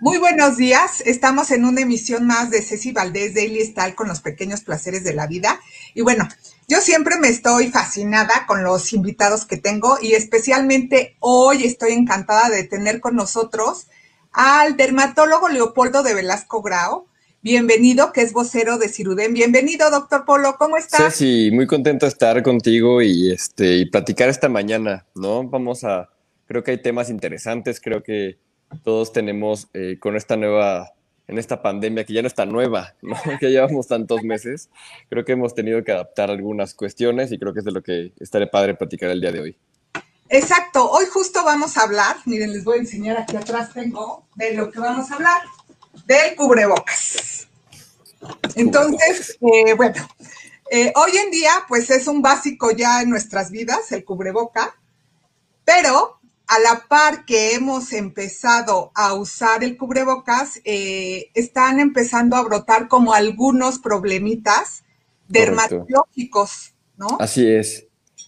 Muy buenos días. Estamos en una emisión más de Ceci Valdés Daily Style con los pequeños placeres de la vida. Y bueno, yo siempre me estoy fascinada con los invitados que tengo y especialmente hoy estoy encantada de tener con nosotros al dermatólogo Leopoldo de Velasco Grau. Bienvenido, que es vocero de Ciruden. Bienvenido, doctor Polo, ¿cómo estás? Sí, muy contento de estar contigo y, este, y platicar esta mañana, ¿no? Vamos a, creo que hay temas interesantes, creo que todos tenemos eh, con esta nueva, en esta pandemia que ya no está nueva, ¿no? que llevamos tantos meses, creo que hemos tenido que adaptar algunas cuestiones y creo que es de lo que estaré padre platicar el día de hoy. Exacto, hoy justo vamos a hablar, miren, les voy a enseñar aquí atrás tengo de lo que vamos a hablar, del cubrebocas. Entonces, eh, bueno, eh, hoy en día pues es un básico ya en nuestras vidas el cubreboca, pero a la par que hemos empezado a usar el cubrebocas, eh, están empezando a brotar como algunos problemitas dermatológicos, ¿no? Así es.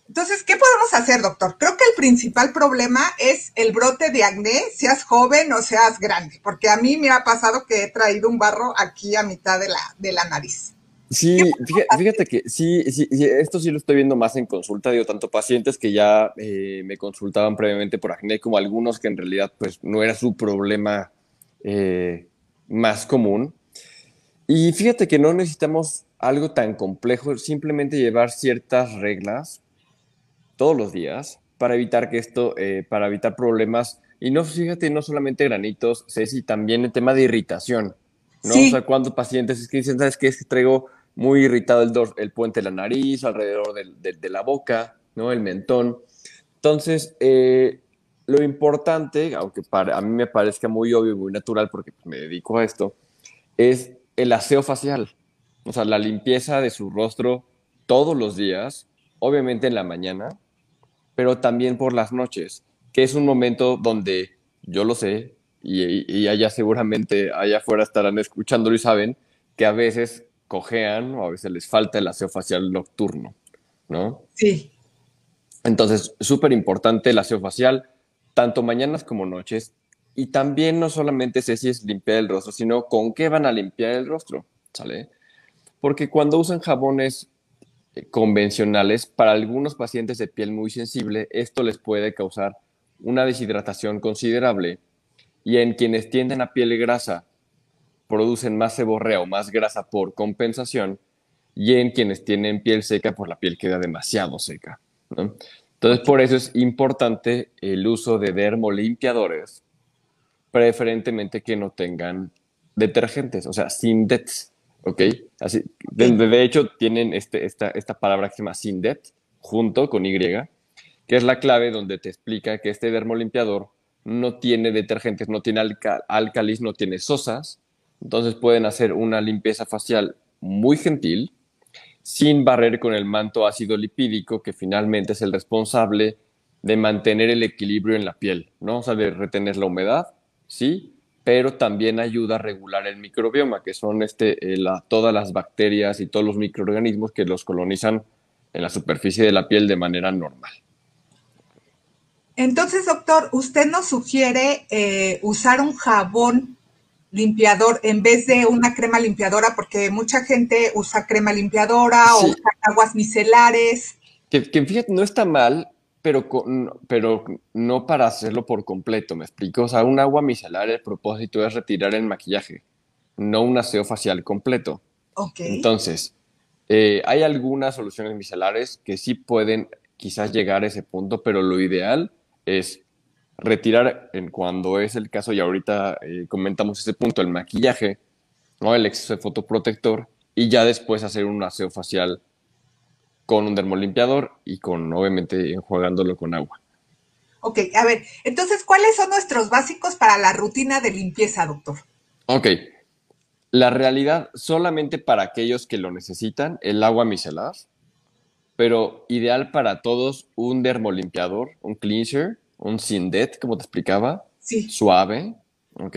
Entonces, ¿qué podemos hacer, doctor? Creo que el principal problema es el brote de acné, seas joven o seas grande, porque a mí me ha pasado que he traído un barro aquí a mitad de la, de la nariz. Sí, fíjate, que sí, sí, esto sí lo estoy viendo más en consulta, digo, tanto pacientes que ya eh, me consultaban previamente por acné como algunos que en realidad pues no era su problema eh, más común. Y fíjate que no necesitamos algo tan complejo, simplemente llevar ciertas reglas todos los días para evitar que esto, eh, para evitar problemas. Y no, fíjate, no solamente granitos, Ceci, también el tema de irritación. ¿no? O sea, cuántos pacientes es que dicen, ¿sabes qué? Es que traigo muy irritado el, el puente de la nariz, alrededor de, la boca, ¿no? El mentón. Entonces, eh, lo importante, aunque para, a mí me parezca muy obvio y muy natural porque me dedico a esto, es el aseo facial. O sea, la limpieza de su rostro todos los días, obviamente en la mañana, pero también por las noches, que es un momento donde yo lo sé, y, allá seguramente, allá afuera estarán escuchándolo y saben que a veces cojean o a veces les falta el aseo facial nocturno, ¿no? Sí. Entonces, súper importante el aseo facial, tanto mañanas como noches. Y también no solamente sé si es limpiar el rostro, sino con qué van a limpiar el rostro, ¿sale? Porque cuando usan jabones eh, convencionales, para algunos pacientes de piel muy sensible, esto les puede causar una deshidratación considerable. Y en quienes tienden a piel grasa producen más seborrea o más grasa por compensación y en quienes tienen piel seca, pues la piel queda demasiado seca. Entonces, por eso es importante el uso de dermolimpiadores, preferentemente que no tengan detergentes, o sea, sin dets, ¿ok? Así, de, hecho, tienen este, esta, esta palabra que se llama Sindet, junto con Y, que es la clave donde te explica que este dermolimpiador no tiene detergentes, no tiene alca, alcalis, no tiene sosas, entonces pueden hacer una limpieza facial muy gentil, sin barrer con el manto ácido lipídico, que finalmente es el responsable de mantener el equilibrio en la piel, ¿no? O sea, de retener la humedad, sí, pero también ayuda a regular el microbioma, que son este, eh, todas las bacterias y todos los microorganismos que los colonizan en la superficie de la piel de manera normal. Entonces, doctor, usted nos sugiere eh, usar un jabón limpiador en vez de una crema limpiadora, porque mucha gente usa crema limpiadora o usa aguas micelares. Que, fíjate, no está mal, pero, pero no para hacerlo por completo, ¿me explico? O sea, un agua micelar, el propósito es retirar el maquillaje, no un aseo facial completo. Ok. Entonces, eh, hay algunas soluciones micelares que sí pueden quizás llegar a ese punto, pero lo ideal es retirar en cuando es el caso, y ahorita eh, comentamos ese punto, el maquillaje, ¿no? el exceso de fotoprotector, y ya después hacer un aseo facial con un dermolimpiador y con, obviamente, enjuagándolo con agua. Ok, a ver, entonces, ¿cuáles son nuestros básicos para la rutina de limpieza, doctor? Ok, la realidad, solamente para aquellos que lo necesitan, el agua micelar, pero ideal para todos, un dermolimpiador, un cleanser, un Sindet, como te explicaba, suave, ¿ok?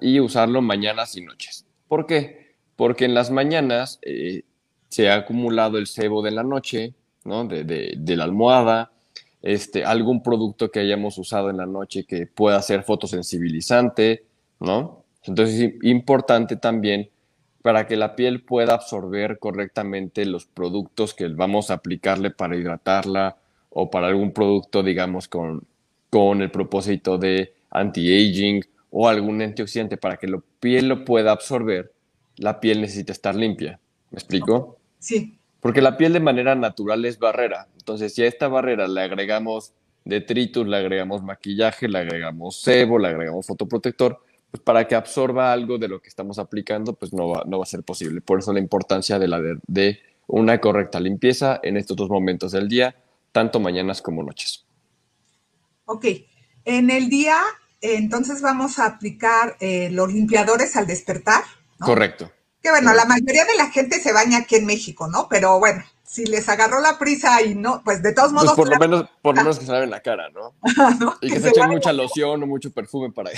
y usarlo mañanas y noches. ¿Por qué? Porque en las mañanas eh, se ha acumulado el sebo de la noche, ¿no? De, la almohada, este, algún producto que hayamos usado en la noche que pueda ser fotosensibilizante, ¿no? Entonces es importante también para que la piel pueda absorber correctamente los productos que vamos a aplicarle para hidratarla o para algún producto, digamos, con, con el propósito de anti-aging o algún antioxidante para que la piel lo pueda absorber, la piel necesita estar limpia. ¿Me explico? Sí. Porque la piel de manera natural es barrera. Entonces, si a esta barrera le agregamos detritus, le agregamos maquillaje, le agregamos sebo, le agregamos fotoprotector, pues para que absorba algo de lo que estamos aplicando, pues no va, no va a ser posible. Por eso la importancia de, la de, una correcta limpieza en estos dos momentos del día, tanto mañanas como noches. Ok, en el día, entonces vamos a aplicar eh, los limpiadores al despertar. Correcto. Que bueno, la mayoría de la gente se baña aquí en México, ¿no? Pero bueno, si les agarró la prisa y no, pues de todos pues modos. por lo menos, por lo menos que se laven la cara, ¿no? Y que, se, echen mucha loción o mucho perfume para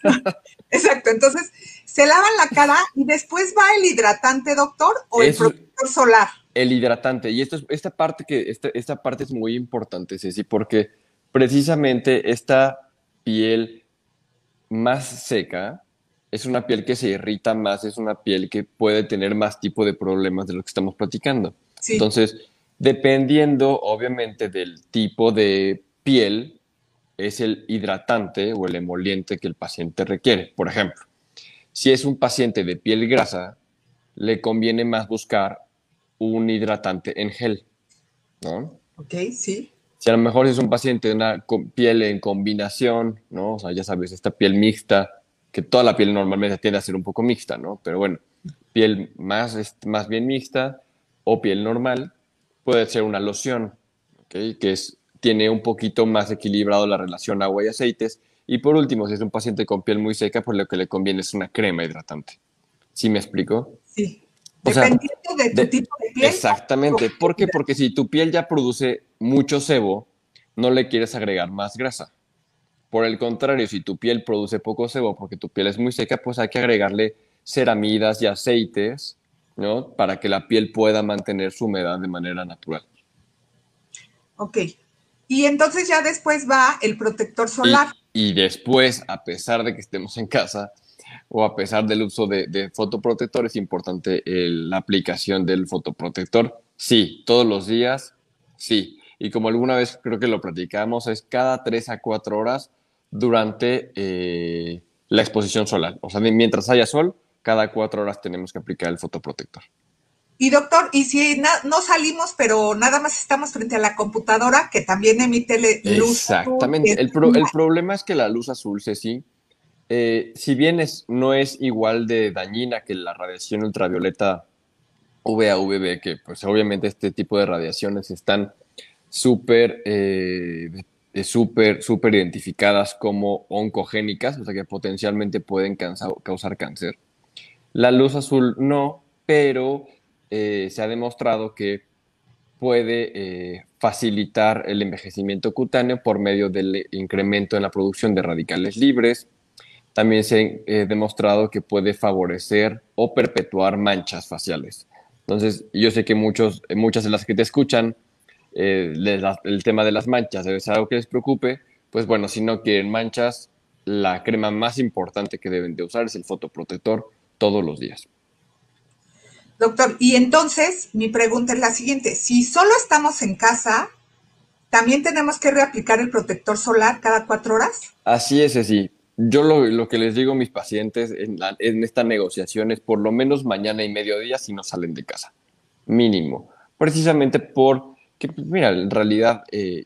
Exacto, entonces se lavan la cara y después va el hidratante, doctor, o el protector solar. El hidratante, y esto es, esta parte que, esta, esta parte es muy importante, Ceci, porque precisamente esta piel más seca es una piel que se irrita más, es una piel que puede tener más tipo de problemas de lo que estamos platicando. Entonces, dependiendo obviamente del tipo de piel, es el hidratante o el emoliente que el paciente requiere. Por ejemplo, si es un paciente de piel grasa, le conviene más buscar un hidratante en gel, ¿no? Ok, sí. Si a lo mejor es un paciente de una piel en combinación, ¿no? O sea, ya sabes, esta piel mixta, que toda la piel normalmente tiende a ser un poco mixta, ¿no? Pero bueno, piel más, más bien mixta, o piel normal, puede ser una loción, que es, tiene un poquito más equilibrado la relación agua y aceites. Y por último, si es un paciente con piel muy seca, pues lo que le conviene es una crema hidratante. ¿Sí me explico? Sí. Dependiendo de tu tipo de piel. Exactamente. ¿Por qué? Porque si tu piel ya produce mucho sebo, no le quieres agregar más grasa. Por el contrario, si tu piel produce poco sebo porque tu piel es muy seca, pues hay que agregarle ceramidas y aceites ¿no? Para que la piel pueda mantener su humedad de manera natural. Ok. Y entonces ya después va el protector solar. Y, después, a pesar de que estemos en casa o a pesar del uso de, fotoprotector, es importante la aplicación del fotoprotector. Sí, todos los días, sí. Y como alguna vez creo que lo platicamos, es cada 3 a 4 horas durante eh, la exposición solar. O sea, mientras haya sol, cada cuatro horas tenemos que aplicar el fotoprotector. Y doctor, y si no salimos, pero nada más estamos frente a la computadora que también emite luz. Exactamente. el, el, problema es que la luz azul, Ceci, eh, si bien es, no es igual de dañina que la radiación ultravioleta UVA-UVB, que pues obviamente este tipo de radiaciones están súper eh, súper super identificadas como oncogénicas, o sea que potencialmente pueden causar cáncer. La luz azul no, pero eh, se ha demostrado que puede facilitar el envejecimiento cutáneo por medio del incremento en la producción de radicales libres. También se ha eh, demostrado que puede favorecer o perpetuar manchas faciales. Entonces, yo sé que muchos, muchas de las que te escuchan, el tema de las manchas debe ser algo que les preocupe. Pues bueno, si no quieren manchas, la crema más importante que deben de usar es el fotoprotector todos los días. Doctor, y entonces mi pregunta es la siguiente, si solo estamos en casa, ¿también tenemos que reaplicar el protector solar cada cuatro horas? Así es, así. Yo lo, que les digo a mis pacientes en, en, esta negociación es por lo menos mañana y mediodía si no salen de casa, mínimo. Precisamente porque, pues, mira, en realidad, eh,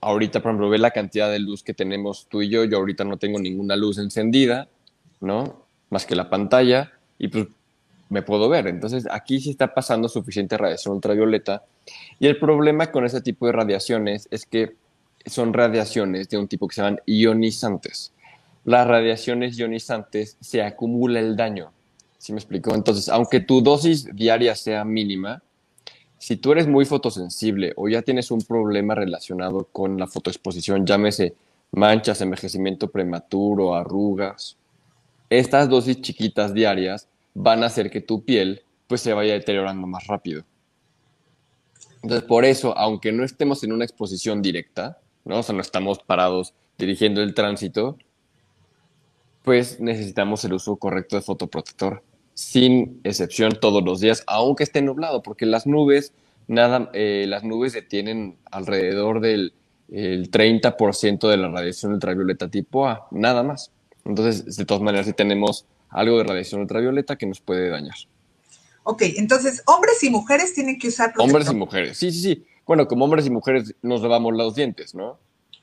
ahorita, por ejemplo, ve la cantidad de luz que tenemos tú y yo, yo ahorita no tengo ninguna luz encendida, ¿no? más que la pantalla y pues me puedo ver. Entonces aquí sí está pasando suficiente radiación ultravioleta y el problema con ese tipo de radiaciones es que son radiaciones de un tipo que se llaman ionizantes. Las radiaciones ionizantes se acumula el daño. ¿Sí me explico? Entonces, aunque tu dosis diaria sea mínima, si tú eres muy fotosensible o ya tienes un problema relacionado con la fotoexposición, llámese manchas, envejecimiento prematuro, arrugas, estas dosis chiquitas diarias van a hacer que tu piel pues se vaya deteriorando más rápido. Entonces, por eso, aunque no estemos en una exposición directa, ¿no? O sea, no estamos parados dirigiendo el tránsito, pues necesitamos el uso correcto de fotoprotector, sin excepción todos los días, aunque esté nublado, porque las nubes, nada, eh, las nubes detienen alrededor del el 30% de la radiación ultravioleta tipo A, nada más. Entonces, de todas maneras, si tenemos algo de radiación ultravioleta que nos puede dañar. Ok, entonces, hombres y mujeres tienen que usar protector. Hombres y mujeres, sí, sí, sí. Bueno, como hombres y mujeres nos lavamos los dientes, ¿no?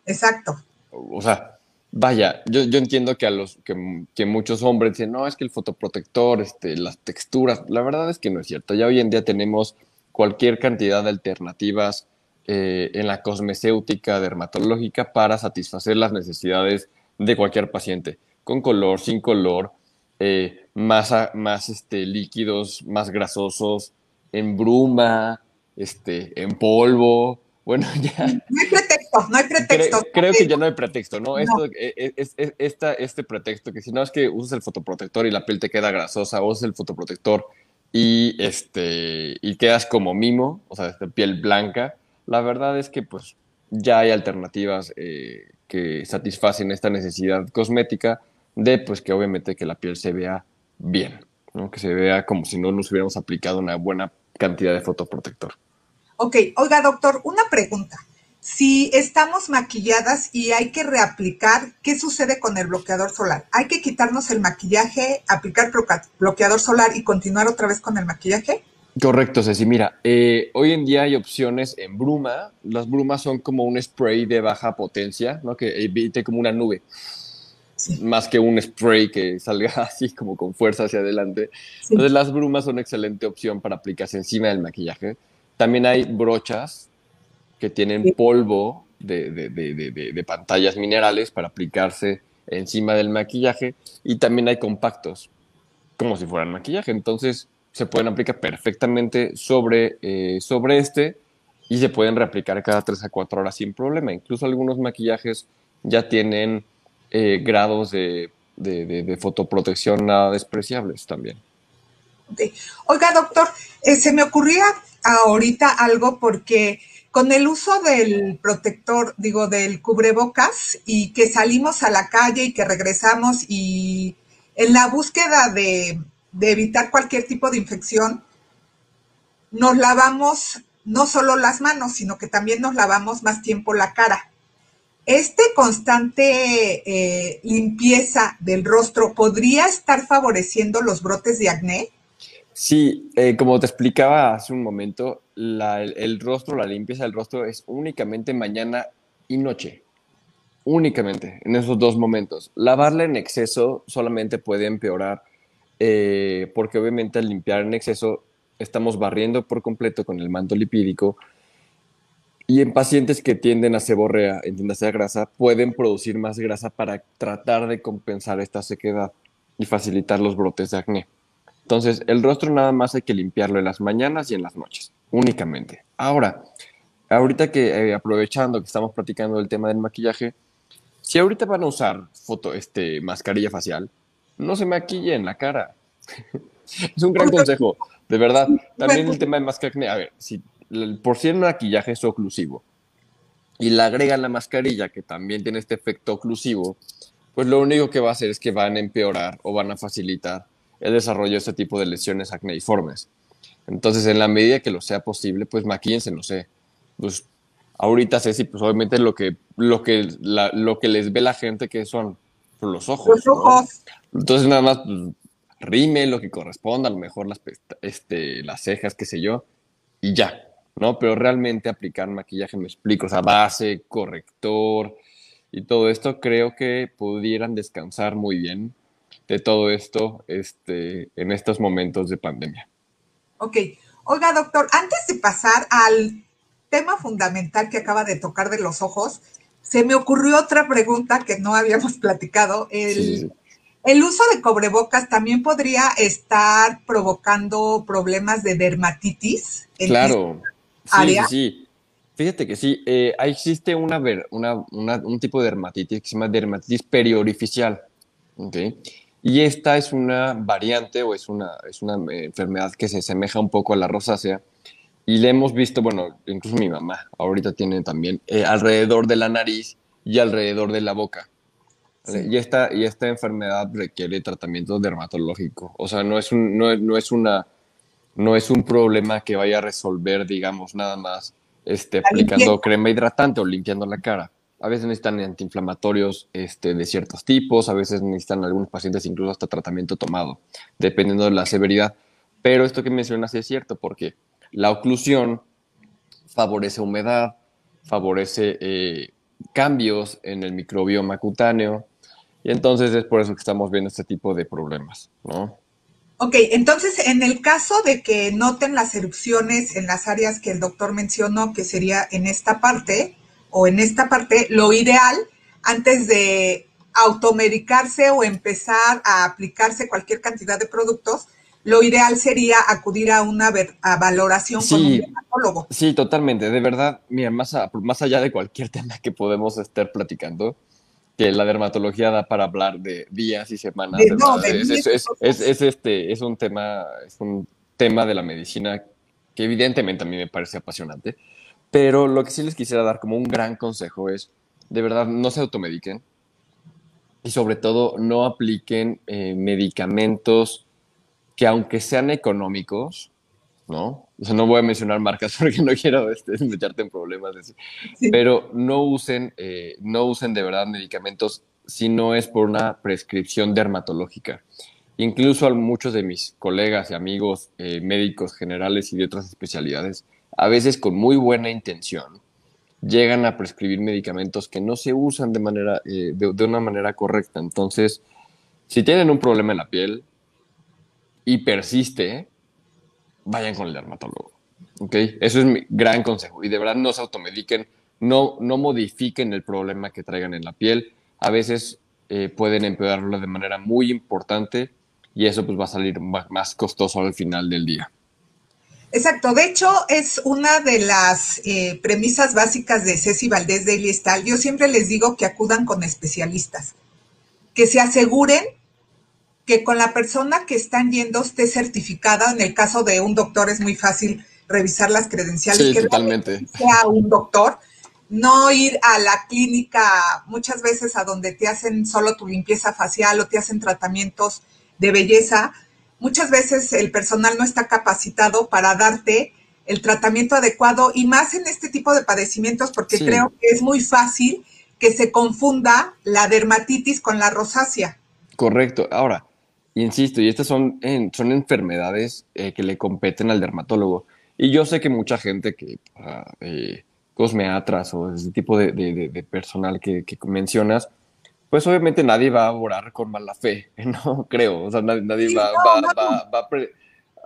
Exacto. O sea, vaya, yo, yo entiendo que a los que, muchos hombres dicen, no, es que el fotoprotector, este, las texturas, la verdad es que no es cierto. Ya hoy en día tenemos cualquier cantidad de alternativas eh, en la cosmecéutica dermatológica para satisfacer las necesidades de cualquier paciente, con color, sin color, eh, más, más este, líquidos, más grasosos, en bruma, este, en polvo. Bueno, ya. No hay pretexto, no hay pretexto. Creo, que ya no hay pretexto, ¿no? Esto, e, e, es, esta, este pretexto que si no es que usas el fotoprotector y la piel te queda grasosa, usas el fotoprotector y, este, y quedas como mimo, o sea, piel blanca, la verdad es que pues ya hay alternativas eh, que satisfacen esta necesidad cosmética de pues que obviamente que la piel se vea bien, que se vea como si no nos hubiéramos aplicado una buena cantidad de fotoprotector. Ok, oiga doctor, una pregunta. Si estamos maquilladas y hay que reaplicar, ¿qué sucede con el bloqueador solar? ¿Hay que quitarnos el maquillaje, aplicar bloqueador solar y continuar otra vez con el maquillaje? Correcto, Ceci. Mira, eh, hoy en día hay opciones en bruma. Las brumas son como un spray de baja potencia, ¿no? Que evite como una nube. Más que un spray que salga así como con fuerza hacia adelante. Entonces las brumas son una excelente opción para aplicarse encima del maquillaje. También hay brochas que tienen polvo de, de, de, de, pantallas minerales para aplicarse encima del maquillaje. Y también hay compactos, como si fueran maquillaje. Entonces se pueden aplicar perfectamente sobre, eh, sobre este y se pueden reaplicar cada 3 a 4 horas sin problema. Incluso algunos maquillajes ya tienen eh, grados de, de, fotoprotección nada despreciables también. Oiga, doctor, eh, se me ocurría ahorita algo porque con el uso del protector, digo, del cubrebocas y que salimos a la calle y que regresamos y en la búsqueda de evitar cualquier tipo de infección, nos lavamos no solo las manos, sino que también nos lavamos más tiempo la cara. Este constante eh, limpieza del rostro podría estar favoreciendo los brotes de acné. Sí, eh, como te explicaba hace un momento, el, rostro, la limpieza del rostro es únicamente mañana y noche. Únicamente en esos dos momentos. Lavarla en exceso solamente puede empeorar eh, porque obviamente al limpiar en exceso estamos barriendo por completo con el manto lipídico y en pacientes que tienden a seborrea, entiéndase a grasa, pueden producir más grasa para tratar de compensar esta sequedad y facilitar los brotes de acné. Entonces, el rostro nada más hay que limpiarlo en las mañanas y en las noches, únicamente. Ahora, ahorita que eh, aprovechando que estamos platicando el tema del maquillaje, si ahorita van a usar foto, este, mascarilla facial, no se maquille en la cara. es un gran consejo, de verdad. También el tema de mascarilla, a ver, si por si el maquillaje es oclusivo y le agregan la mascarilla que también tiene este efecto oclusivo, pues lo único que va a hacer es que van a empeorar o van a facilitar el desarrollo de este tipo de lesiones acneiformes. Entonces, en la medida que lo sea posible, pues maquíense, no sé. Pues ahorita Ceci, pues obviamente lo que, lo que, lo que les ve la gente que son los ojos. Los ojos. Entonces nada más pues, rime lo que corresponda, a lo mejor las, este, las cejas, qué sé yo, y ya, ¿no? Pero realmente aplicar maquillaje, me explico, o sea, base, corrector y todo esto, creo que pudieran descansar muy bien de todo esto este, en estos momentos de pandemia. Ok. Oiga, doctor, antes de pasar al tema fundamental que acaba de tocar de los ojos, se me ocurrió otra pregunta que no habíamos platicado. El, uso de cobrebocas también podría estar provocando problemas de dermatitis. claro. Sí, sí, Fíjate que sí, eh, existe una, un tipo de dermatitis que se llama dermatitis periorificial. Y esta es una variante o es una, es una eh, enfermedad que se asemeja un poco a la rosácea y le hemos visto, bueno, incluso mi mamá ahorita tiene también eh, alrededor de la nariz y alrededor de la boca. Y, esta, y esta enfermedad requiere tratamiento dermatológico. O sea, no es, un, no, no, es una, no es un problema que vaya a resolver, digamos, nada más este, aplicando crema hidratante o limpiando la cara. A veces necesitan antiinflamatorios este, de ciertos tipos, a veces necesitan algunos pacientes incluso hasta tratamiento tomado, dependiendo de la severidad. Pero esto que mencionas es cierto, porque la oclusión favorece humedad, favorece eh, cambios en el microbioma cutáneo, y entonces es por eso que estamos viendo este tipo de problemas, ¿no? Ok, entonces en el caso de que noten las erupciones en las áreas que el doctor mencionó, que sería en esta parte o en esta parte, lo ideal antes de automedicarse o empezar a aplicarse cualquier cantidad de productos, lo ideal sería acudir a una valoración con un dermatólogo. Sí, totalmente. De verdad, mira, más, más allá de cualquier tema que podemos estar platicando, que la dermatología da para hablar de días y semanas. es, este, es un tema, es un tema de la medicina que evidentemente a mí me parece apasionante. Pero lo que sí les quisiera dar como un gran consejo es, de verdad, no se automediquen y sobre todo no apliquen eh, medicamentos que aunque sean económicos, ¿no? O sea, no voy a mencionar marcas porque no quiero este, meterte en problemas, pero no usen, eh, no usen de verdad medicamentos si no es por una prescripción dermatológica. Incluso a muchos de mis colegas y amigos eh, médicos generales y de otras especialidades, a veces con muy buena intención, llegan a prescribir medicamentos que no se usan de, manera, eh, de una manera correcta. Entonces, si tienen un problema en la piel, y persiste, vayan con el dermatólogo. ¿Ok? Eso es mi gran consejo. Y de verdad no se automediquen, no, no modifiquen el problema que traigan en la piel. A veces eh, pueden empeorarlo de manera muy importante y eso pues va a salir más costoso al final del día. Exacto, de hecho es una de las eh, premisas básicas de Ceci Valdés de Iliestal. Yo siempre les digo que acudan con especialistas, que se aseguren que con la persona que están yendo esté certificada. En el caso de un doctor es muy fácil revisar las credenciales. que totalmente. Sea un doctor, no ir a la clínica muchas veces a donde te hacen solo tu limpieza facial o te hacen tratamientos de belleza. Muchas veces el personal no está capacitado para darte el tratamiento adecuado y más en este tipo de padecimientos porque creo que es muy fácil que se confunda la dermatitis con la rosácea. Correcto. Ahora, Insisto, y estas son, son enfermedades eh, que le competen al dermatólogo. Y yo sé que mucha gente que, uh, eh, cosmeatras o ese tipo de, de, personal que, que, mencionas, pues obviamente nadie va a orar con mala fe, no creo. O sea, nadie, va, va, va,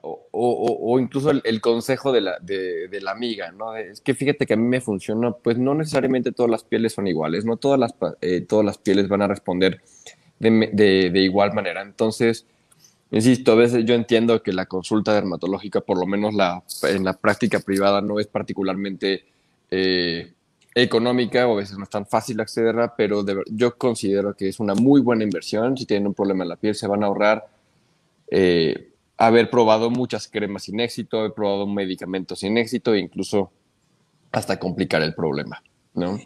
o, o, incluso el, consejo de la, de, la amiga, ¿no? Es que fíjate que a mí me funciona, pues no necesariamente todas las pieles son iguales, no todas las, eh, todas las pieles van a responder de, igual manera. Entonces, insisto, a veces yo entiendo que la consulta dermatológica, por lo menos la, en la práctica privada, no es particularmente eh, económica o a veces no es tan fácil accederla, pero yo considero que es una muy buena inversión. Si tienen un problema en la piel, se van a ahorrar eh, haber probado muchas cremas sin éxito, haber probado medicamentos sin éxito e incluso hasta complicar el problema, ¿no?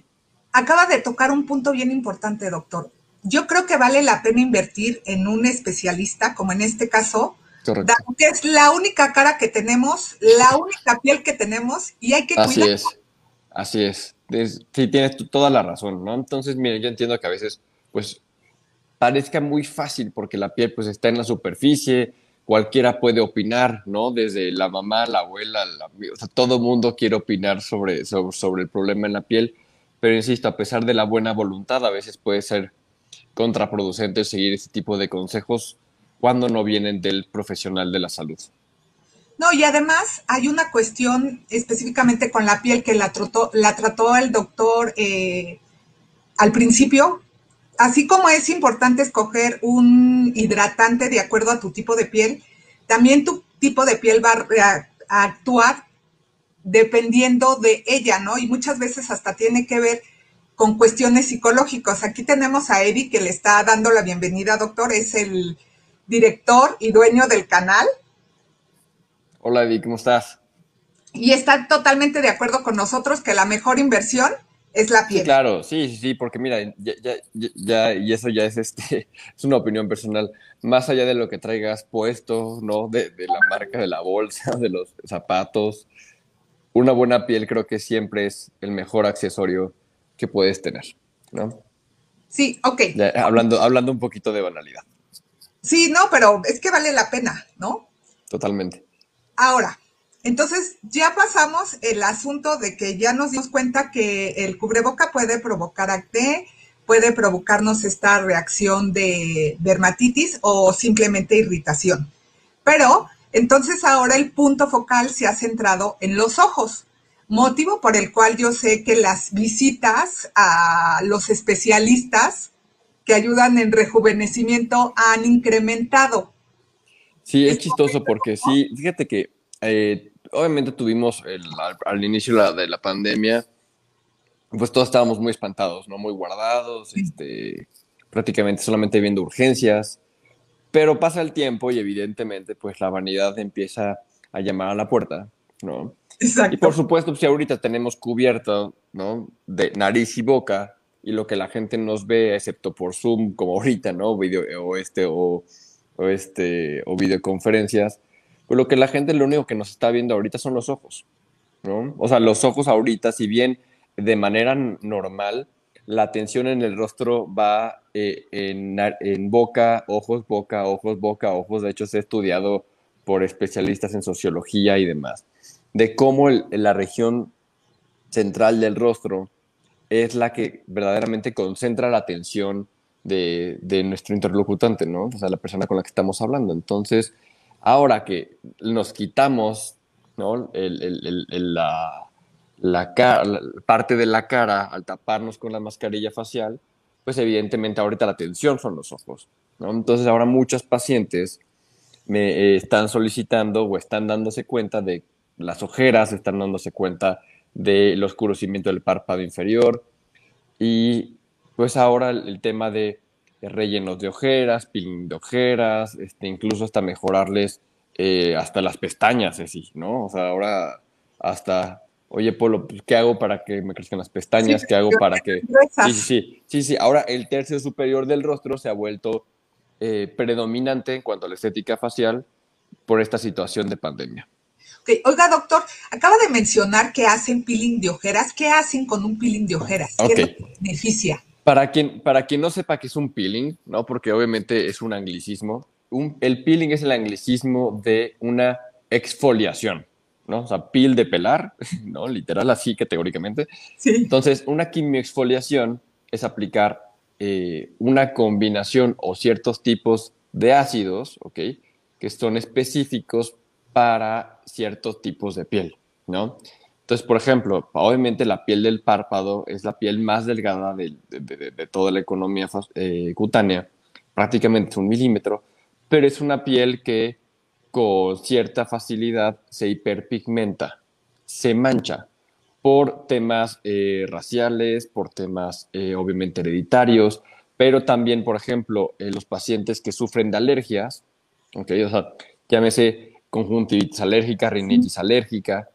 Acaba de tocar un punto bien importante, doctor yo creo que vale la pena invertir en un especialista, como en este caso, que es la única cara que tenemos, la única piel que tenemos y hay que Así es, así es. Sí, tienes toda la razón, ¿no? Entonces, mire, yo entiendo que a veces, pues, parezca muy fácil porque la piel, pues, está en la superficie, cualquiera puede opinar, ¿no? Desde la mamá, la abuela, la, o sea, todo mundo quiere opinar sobre, sobre, sobre el problema en la piel, pero insisto, a pesar de la buena voluntad, a veces puede ser contraproducente seguir ese tipo de consejos cuando no vienen del profesional de la salud. No, y además hay una cuestión específicamente con la piel que la trató, la trató el doctor eh, al principio. Así como es importante escoger un hidratante de acuerdo a tu tipo de piel, también tu tipo de piel va a actuar dependiendo de ella, ¿no? Y muchas veces hasta tiene que ver con cuestiones psicológicas. Aquí tenemos a Eddie que le está dando la bienvenida, doctor. Es el director y dueño del canal. Hola, Eddie, ¿cómo estás? Y está totalmente de acuerdo con nosotros que la mejor inversión es la piel. Sí, claro, sí, sí, porque mira, ya, ya, ya, y eso ya es este, es una opinión personal, más allá de lo que traigas puesto, ¿no? De, de la marca de la bolsa, de los zapatos, una buena piel creo que siempre es el mejor accesorio que puedes tener, ¿no? Sí, ok. hablando, hablando un poquito de banalidad. Sí, no, pero es que vale la pena, ¿no? Totalmente. Ahora, entonces ya pasamos el asunto de que ya nos dimos cuenta que el cubreboca puede provocar acné, puede provocarnos esta reacción de dermatitis o simplemente irritación. Pero entonces ahora el punto focal se ha centrado en los ojos, motivo por el cual yo sé que las visitas a los especialistas que ayudan en rejuvenecimiento han incrementado. Sí, es chistoso porque sí, fíjate que eh, obviamente tuvimos al, inicio de la, pandemia, pues todos estábamos muy espantados, ¿no? Muy guardados, este, prácticamente solamente viendo urgencias, pero pasa el tiempo y evidentemente pues la vanidad empieza a llamar a la puerta, ¿no? Exacto. Y por supuesto, si ahorita tenemos cubierto, ¿no? De nariz y boca y lo que la gente nos ve, excepto por Zoom, como ahorita, ¿no? Video, o este, o, o este, o videoconferencias, pues lo que la gente, lo único que nos está viendo ahorita son los ojos, ¿no? O sea, los ojos ahorita, si bien de manera normal, la atención en el rostro va eh, en, en, boca, ojos, boca, ojos, boca, ojos. De hecho, se ha estudiado por especialistas en sociología y demás, de cómo la región central del rostro es la que verdaderamente concentra la atención de, nuestro interlocutante, ¿no? O sea, la persona con la que estamos hablando. Entonces, Ahora que nos quitamos ¿no? la, parte de la cara al taparnos con la mascarilla facial, pues evidentemente ahorita la atención son los ojos. ¿no? Entonces ahora muchos pacientes me eh, están solicitando o están dándose cuenta de las ojeras, están dándose cuenta del oscurecimiento del párpado inferior y pues ahora el tema de rellenos de ojeras, peeling de ojeras, este, incluso hasta mejorarles eh, hasta las pestañas, así, ¿no? O sea, ahora hasta, oye, Polo, pues, ¿qué hago para que me crezcan las pestañas? ¿Qué hago para que...? Sí, sí, sí, sí, ahora el tercio superior del rostro se ha vuelto eh, predominante en cuanto a la estética facial por esta situación de pandemia. Oiga, doctor, acaba de mencionar que hacen peeling de ojeras. ¿Qué hacen con un peeling de ojeras? ¿Qué beneficia? Para quien, para quien no sepa qué es un peeling, ¿no? Porque obviamente es un anglicismo. el peeling es el anglicismo de una exfoliación, ¿no? O sea, peel de pelar, ¿no? Literal, así categóricamente. Sí. Entonces, una quimioexfoliación es aplicar eh, una combinación o ciertos tipos de ácidos, ¿ok? Que son específicos para ciertos tipos de piel, ¿no? Entonces, por ejemplo, obviamente la piel del párpado es la piel más delgada de, toda la economía eh, cutánea, prácticamente un milímetro, pero es una piel que con cierta facilidad se hiperpigmenta, se mancha por temas eh, raciales, por temas eh, obviamente hereditarios, pero también, por ejemplo, los pacientes que sufren de alergias, okay, o sea, llámese conjuntivitis alérgica, rinitis alérgica,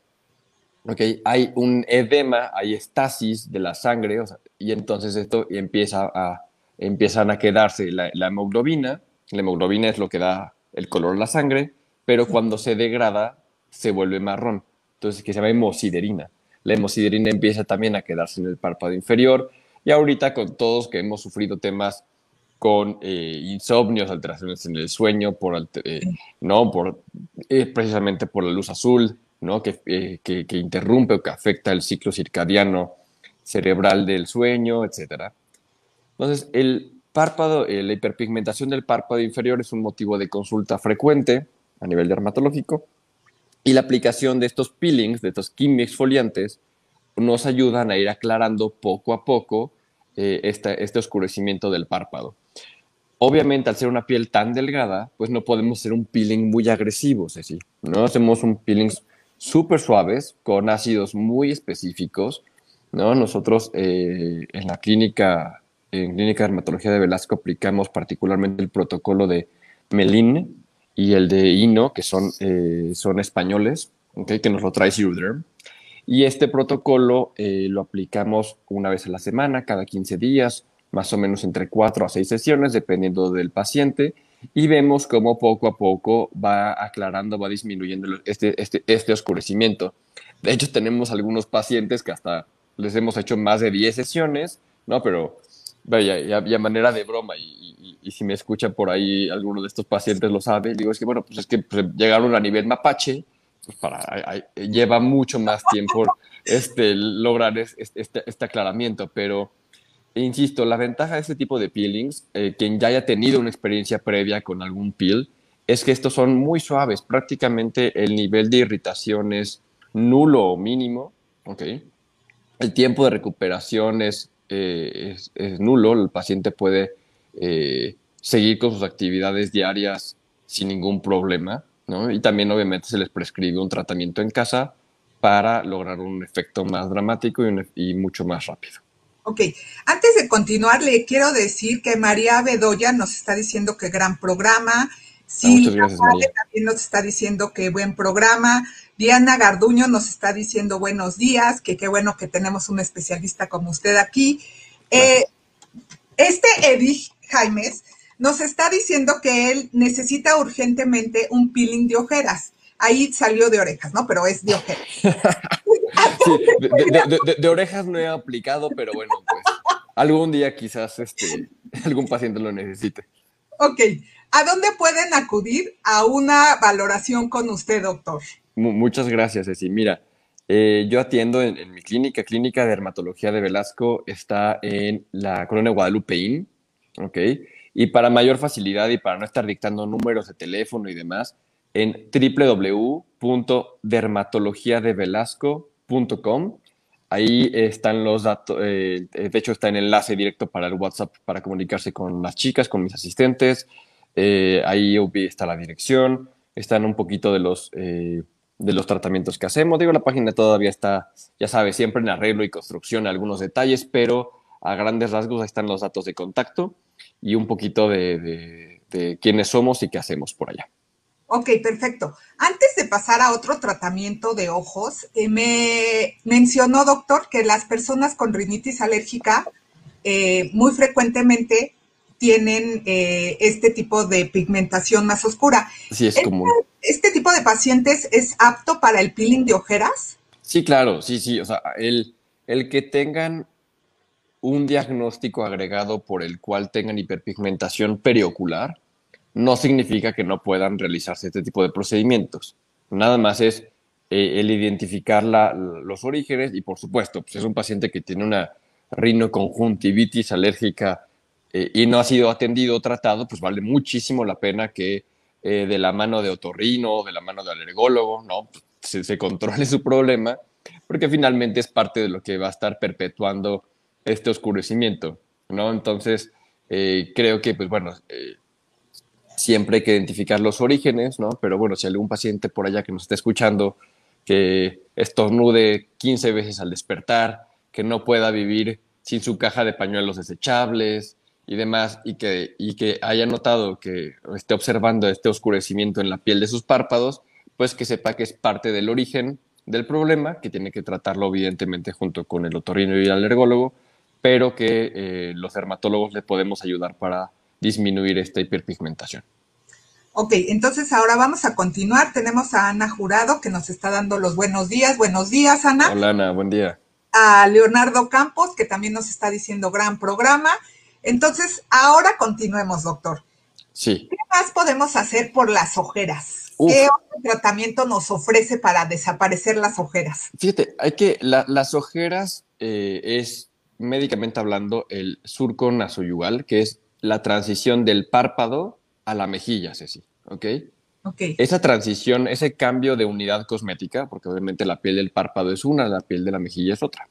Okay, hay un edema, hay estasis de la sangre, y entonces esto empieza a, empiezan a quedarse la, hemoglobina, la hemoglobina es lo que da el color a la sangre, pero cuando se degrada se vuelve marrón, entonces que se llama hemosiderina. La hemosiderina empieza también a quedarse en el párpado inferior, y ahorita con todos que hemos sufrido temas con eh, insomnios, alteraciones en el sueño, por, eh, no, por, eh, precisamente por la luz azul, eh, que, interrumpe o que afecta el ciclo circadiano cerebral del sueño, etc. Entonces, el párpado, eh, la hiperpigmentación del párpado inferior es un motivo de consulta frecuente a nivel dermatológico y la aplicación de estos peelings, de estos exfoliantes, nos ayudan a ir aclarando poco a poco eh, este oscurecimiento del párpado. Obviamente, al ser una piel tan delgada, pues no podemos hacer un peeling muy agresivo, Ceci. No hacemos un peeling súper suaves, con ácidos muy específicos. ¿no? Nosotros eh, en la clínica, en Clínica de Dermatología de Velasco, aplicamos particularmente el protocolo de Melin y el de Ino, que son, eh, son españoles, ¿okay? que nos lo trae Zeuderm. Y este protocolo eh, lo aplicamos una vez a la semana, cada 15 días, más o menos entre 4 a 6 sesiones, dependiendo del paciente, y vemos cómo poco a poco va aclarando, va disminuyendo este, este, este oscurecimiento. De hecho, tenemos algunos pacientes que hasta les hemos hecho más de 10 sesiones, ¿no? Pero vaya, ya, manera de broma, y, si me escuchan por ahí alguno de estos pacientes lo sabe, digo, es que bueno, pues es que pues, llegaron a nivel mapache, pues para, lleva mucho más tiempo este, lograr este, este, aclaramiento, pero insisto, la ventaja de este tipo de peelings, eh, quien ya haya tenido una experiencia previa con algún peel, es que estos son muy suaves, prácticamente el nivel de irritación es nulo o mínimo, ¿ok? El tiempo de recuperación es, eh, nulo, el paciente puede eh, seguir con sus actividades diarias sin ningún problema, ¿no? Y también obviamente se les prescribe un tratamiento en casa para lograr un efecto más dramático y mucho más rápido. Ok, antes de continuar, le quiero decir que María Bedoya nos está diciendo que gran programa. Sí, ah, también nos está diciendo que buen programa. Diana Garduño nos está diciendo buenos días, que qué bueno que tenemos un especialista como usted aquí. Eh, este Eddie Jaimes nos está diciendo que él necesita urgentemente un peeling de ojeras. Ahí salió de orejas, ¿no? Pero es de ojeras. de, orejas no he aplicado, pero bueno, pues algún día quizás este, algún paciente lo necesite. Ok. ¿A dónde pueden acudir a una valoración con usted, doctor? muchas gracias, Ceci. Mira, eh, yo atiendo en, mi clínica, Clínica de Dermatología de Velasco, está en la colonia Guadalupeín, ¿ok? Y para mayor facilidad y para no estar dictando números de teléfono y demás, en www.dermatologiadevelasco.com Ahí están los datos, eh, de hecho está el enlace directo para el WhatsApp para comunicarse con las chicas, con mis asistentes. Eh, ahí está la dirección, están un poquito de los, eh, de los tratamientos que hacemos. Digo, la página todavía está, ya sabes, siempre en arreglo y construcción, algunos detalles, pero a grandes rasgos ahí están los datos de contacto y un poquito de quiénes somos y qué hacemos por allá. Ok, perfecto. Antes de pasar a otro tratamiento de ojos, eh, me mencionó, doctor, que las personas con rinitis alérgica eh, muy frecuentemente tienen eh, este tipo de pigmentación más oscura. Sí, es ¿Este, común. ¿Este tipo de pacientes es apto para el peeling de ojeras? Sí, claro, sí, sí. O sea, el, el que tengan un diagnóstico agregado por el cual tengan hiperpigmentación periocular, no significa que no puedan realizarse este tipo de procedimientos. Nada más es eh, el identificar los orígenes y, por supuesto, pues es un paciente que tiene una rinoconjuntivitis alérgica eh, y no ha sido atendido o tratado, pues vale muchísimo la pena que eh, de la mano de otorrino, de la mano de alergólogo, ¿no? Se, se, controle su problema, porque finalmente es parte de lo que va a estar perpetuando este oscurecimiento, ¿no? Entonces, creo que, pues bueno, siempre hay que identificar los orígenes, ¿no? Pero bueno, si algún paciente por allá que nos está escuchando que estornude 15 veces al despertar, que no pueda vivir sin su caja de pañuelos desechables y demás, y que, y que haya notado que esté observando este oscurecimiento en la piel de sus párpados, pues que sepa que es parte del origen del problema, que tiene que tratarlo evidentemente junto con el otorrino y el alergólogo, pero que eh, los dermatólogos le podemos ayudar para disminuir esta hiperpigmentación. Ok, entonces ahora vamos a continuar. Tenemos a Ana Jurado que nos está dando los buenos días. Buenos días, Ana. Hola, Ana, buen día. A Leonardo Campos, que también nos está diciendo gran programa. Entonces, ahora continuemos, doctor. Sí. ¿Qué más podemos hacer por las ojeras? ¿Qué otro tratamiento nos ofrece para desaparecer las ojeras? Fíjate, hay que, las ojeras eh, es médicamente hablando el surco nasoyugal, que es la transición del párpado a la mejilla, Ceci, ¿ok? Ok. Esa transición, ese cambio de unidad cosmética, porque obviamente la piel del párpado es una, la piel de la mejilla es otra.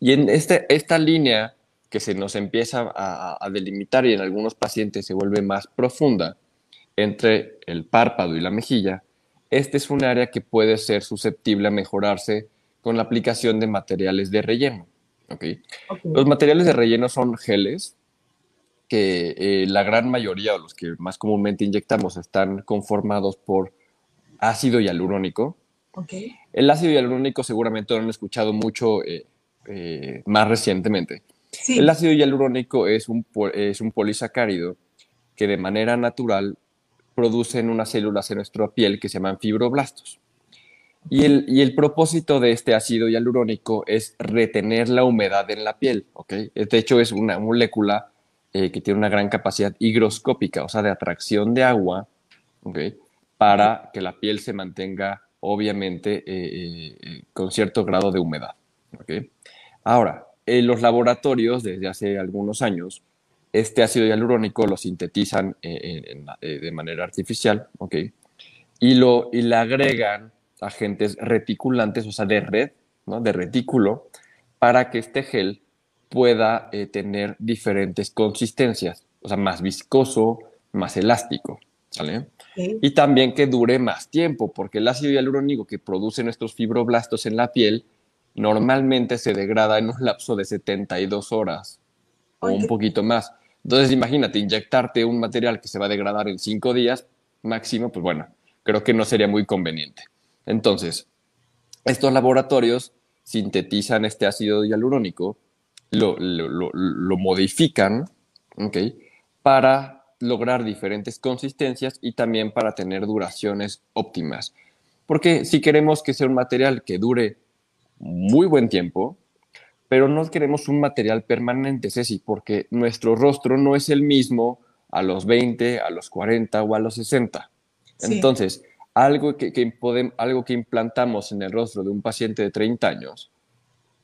Y en este, esta línea que se nos empieza a, delimitar y en algunos pacientes se vuelve más profunda entre el párpado y la mejilla, este es un área que puede ser susceptible a mejorarse con la aplicación de materiales de relleno. ¿okay? Los materiales de relleno son geles que eh, la gran mayoría, o los que más comúnmente inyectamos, están conformados por ácido hialurónico. El ácido hialurónico seguramente lo han escuchado mucho eh, eh, más recientemente. El ácido hialurónico es un, es un polisacárido que de manera natural producen unas células en nuestra piel que se llaman fibroblastos. Y el, y el, propósito de este ácido hialurónico es retener la humedad en la piel, ¿ok? De hecho, es una molécula eh, que tiene una gran capacidad higroscópica, o sea, de atracción de agua. Para que la piel se mantenga, obviamente, eh, eh, con cierto grado de humedad, ¿ok? Ahora, en los laboratorios, desde hace algunos años, este ácido hialurónico lo sintetizan de manera artificial, ¿ok? Y, lo, y le agregan agentes reticulantes, o sea, de red, ¿no? de retículo, para que este gel pueda eh, tener diferentes consistencias, o sea, más viscoso, más elástico, ¿sale? Y también que dure más tiempo, porque el ácido hialurónico que produce nuestros fibroblastos en la piel normalmente se degrada en un lapso de 72 horas o un poquito más. Entonces, imagínate, inyectarte un material que se va a degradar en 5 días máximo, pues bueno, creo que no sería muy conveniente. Entonces, estos laboratorios sintetizan este ácido hialurónico, lo, modifican, Para lograr diferentes consistencias y también para tener duraciones óptimas. Porque si queremos que sea un material que dure muy buen tiempo, pero no queremos un material permanente, Ceci, porque nuestro rostro no es el mismo a los 20, a los 40 o a los 60. Entonces, algo que, algo que implantamos en el rostro de un paciente de 30 años,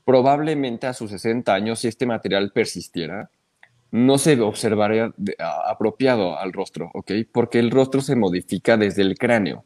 probablemente a sus 60 años, si este material persistiera, no se observaría apropiado al rostro, ¿ok? Porque el rostro se modifica desde el cráneo.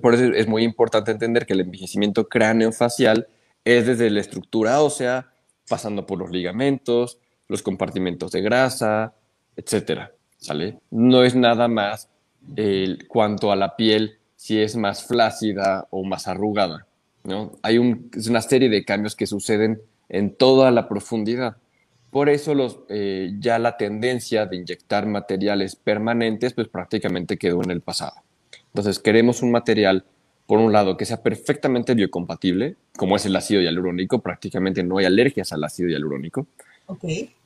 por eso es muy importante entender que el envejecimiento cráneo-facial es desde la estructura ósea, pasando por los ligamentos, los compartimentos de grasa, etcétera, ¿sale? No es nada más el, cuanto a la piel, si es más flácida o más arrugada. ¿No? Hay una serie de cambios que suceden en toda la profundidad. Por eso los, eh, ya la tendencia de inyectar materiales permanentes pues prácticamente quedó en el pasado. Entonces queremos un material, por un lado, que sea perfectamente biocompatible, como es el ácido hialurónico, prácticamente no hay alergias al ácido hialurónico.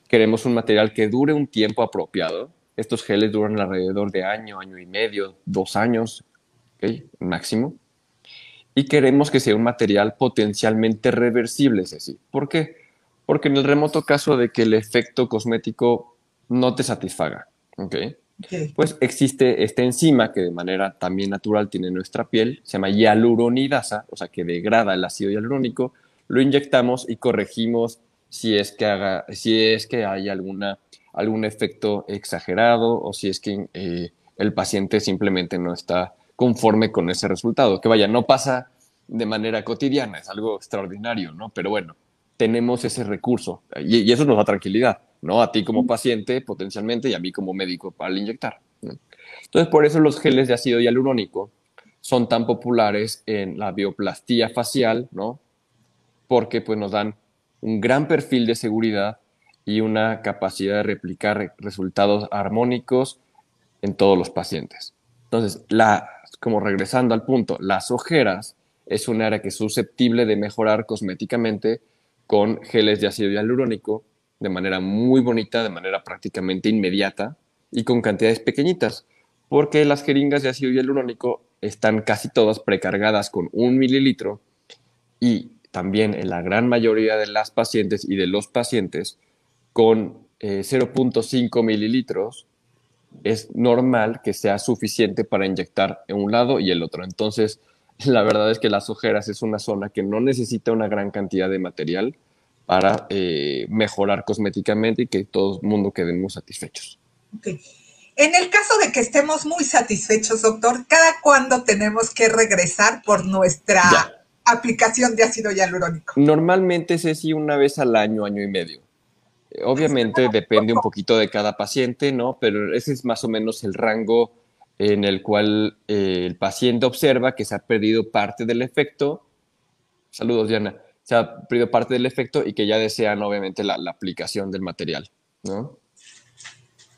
Queremos un material que dure un tiempo apropiado, estos geles duran alrededor de año, año y medio, dos años, máximo. Y queremos que sea un material potencialmente reversible, Ceci. ¿Por qué? Porque en el remoto caso de que el efecto cosmético no te satisfaga, Pues existe esta enzima que de manera también natural tiene nuestra piel, se llama hialuronidasa, o sea, que degrada el ácido hialurónico, lo inyectamos y corregimos si es que, haga, si es que hay alguna algún efecto exagerado o si es que eh, el paciente simplemente no está conforme con ese resultado. Que vaya, no pasa de manera cotidiana, es algo extraordinario, ¿no? Pero bueno, tenemos ese recurso y, eso nos da tranquilidad, ¿no? A ti como paciente potencialmente y a mí como médico para inyectar. Entonces, por eso los geles de ácido hialurónico son tan populares en la bioplastía facial, ¿no? Porque pues nos dan un gran perfil de seguridad y una capacidad de replicar resultados armónicos en todos los pacientes. Entonces, la, como regresando al punto, las ojeras es un área que es susceptible de mejorar cosméticamente con geles de ácido hialurónico de manera muy bonita, de manera prácticamente inmediata y con cantidades pequeñitas, porque las jeringas de ácido hialurónico están casi todas precargadas con un mililitro y también en la gran mayoría de las pacientes y de los pacientes con 0.5 eh, mililitros, es normal que sea suficiente para inyectar en un lado y el otro. Entonces, la verdad es que las ojeras es una zona que no necesita una gran cantidad de material para eh, mejorar cosméticamente y que todo el mundo quedemos satisfechos. En el caso de que estemos muy satisfechos, doctor, ¿cada cuándo tenemos que regresar por nuestra aplicación de ácido hialurónico? Normalmente es así una vez al año, año y medio. Obviamente depende un poquito de cada paciente, ¿no? Pero ese es más o menos el rango en el cual eh, el paciente observa que se ha perdido parte del efecto. Saludos, Diana. Se ha perdido parte del efecto y que ya desean, obviamente, la, aplicación del material, ¿no?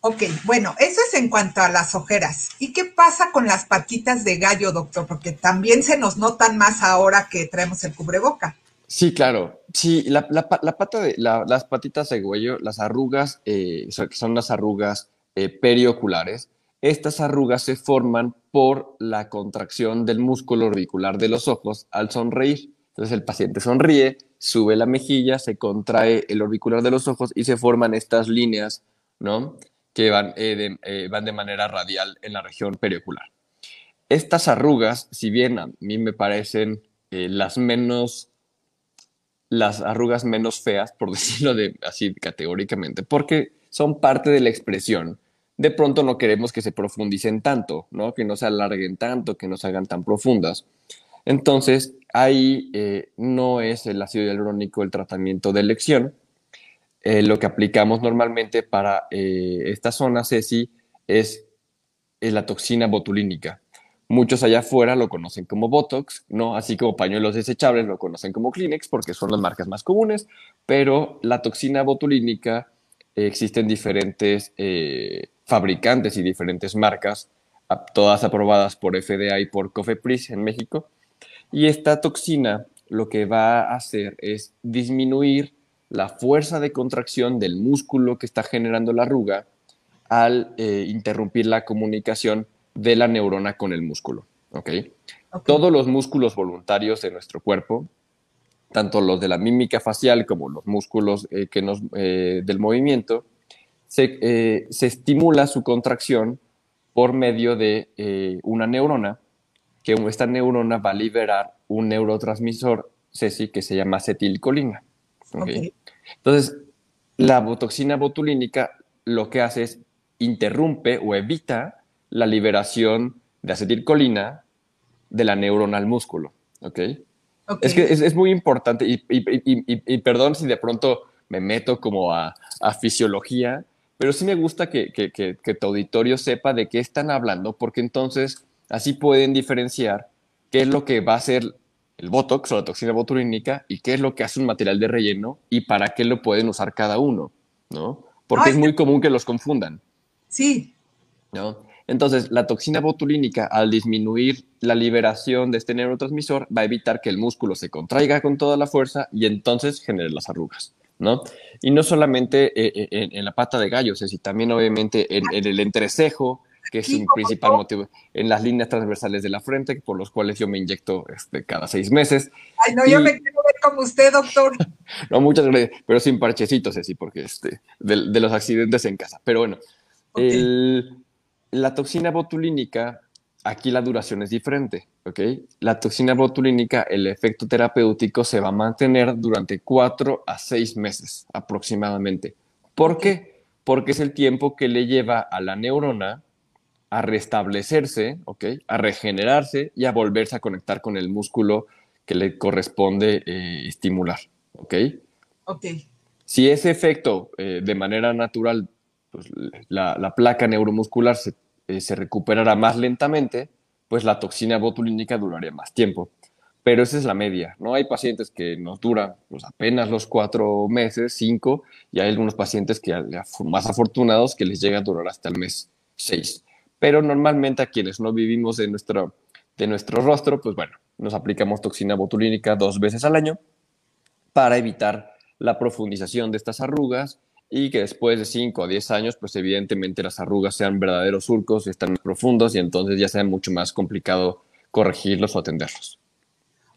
Ok, bueno, eso es en cuanto a las ojeras. ¿Y qué pasa con las patitas de gallo, doctor? Porque también se nos notan más ahora que traemos el cubreboca. Sí, claro. Sí, la, pata de las patitas de gallo, las arrugas, eh, son las arrugas eh, perioculares. Estas arrugas se forman por la contracción del músculo orbicular de los ojos al sonreír. Entonces el paciente sonríe, sube la mejilla, se contrae el orbicular de los ojos y se forman estas líneas, ¿no? que van, eh, de, eh, van de manera radial en la región periocular. Estas arrugas, si bien a mí me parecen eh, las menos, las arrugas menos feas, por decirlo de, así categóricamente, porque son parte de la expresión, de pronto no queremos que se profundicen tanto, ¿no? que no se alarguen tanto, que no se hagan tan profundas. Entonces, ahí no es el ácido hialurónico el tratamiento de elección, eh, lo que aplicamos normalmente para eh, esta zona, Ceci, es, la toxina botulínica. Muchos allá afuera lo conocen como Botox, ¿no? Así como pañuelos desechables lo conocen como Kleenex porque son las marcas más comunes, pero la toxina botulínica eh, existen diferentes fabricantes y diferentes marcas, todas aprobadas por FDA y por COFEPRIS en México. Y esta toxina lo que va a hacer es disminuir la fuerza de contracción del músculo que está generando la arruga al eh, interrumpir la comunicación de la neurona con el músculo. ¿okay? Todos los músculos voluntarios de nuestro cuerpo, tanto los de la mímica facial como los músculos eh, que nos, eh, del movimiento, se, se, estimula su contracción por medio de una neurona, que esta neurona va a liberar un neurotransmisor, Ceci, que se llama acetilcolina. Entonces, la botoxina botulínica lo que hace es interrumpe o evita la liberación de acetilcolina de la neurona al músculo. ¿Ok? Es que es, muy importante y, perdón si de pronto me meto como a, fisiología, pero sí me gusta que, que, tu auditorio sepa de qué están hablando, porque entonces así pueden diferenciar qué es lo que va a ser el Botox o la toxina botulínica y qué es lo que hace un material de relleno y para qué lo pueden usar cada uno, ¿no? Porque es muy común que los confundan. Sí. ¿No? Entonces, la toxina botulínica, al disminuir la liberación de este neurotransmisor, va a evitar que el músculo se contraiga con toda la fuerza y entonces genere las arrugas, ¿no? Y no solamente eh, eh, en, la pata de gallo, sino también obviamente en, en el entrecejo, que es un principal motivo, en las líneas transversales de la frente, por los cuales yo me inyecto este, cada seis meses. Ay, no, yo me quiero ver como usted, doctor. no, muchas gracias, pero sin parchecitos, así, porque este, de, los accidentes en casa. Pero bueno, la toxina botulínica, aquí la duración es diferente, ¿ok? La toxina botulínica, el efecto terapéutico se va a mantener durante cuatro a seis meses aproximadamente. ¿Por qué? Porque es el tiempo que le lleva a la neurona a restablecerse, ¿ok? A regenerarse y a volverse a conectar con el músculo que le corresponde eh, estimular, ¿ok? Ok. Si ese efecto eh, de manera natural, pues la, placa neuromuscular se, eh, se, recuperará más lentamente, pues la toxina botulínica duraría más tiempo. Pero esa es la media, ¿no? Hay pacientes que nos duran pues, apenas los cuatro meses, cinco, y hay algunos pacientes que más afortunados que les llega a durar hasta el mes seis pero normalmente a quienes no vivimos de nuestro, de nuestro rostro, pues bueno, nos aplicamos toxina botulínica dos veces al año para evitar la profundización de estas arrugas y que después de 5 o 10 años, pues evidentemente las arrugas sean verdaderos surcos, están profundos y entonces ya sea mucho más complicado corregirlos o atenderlos.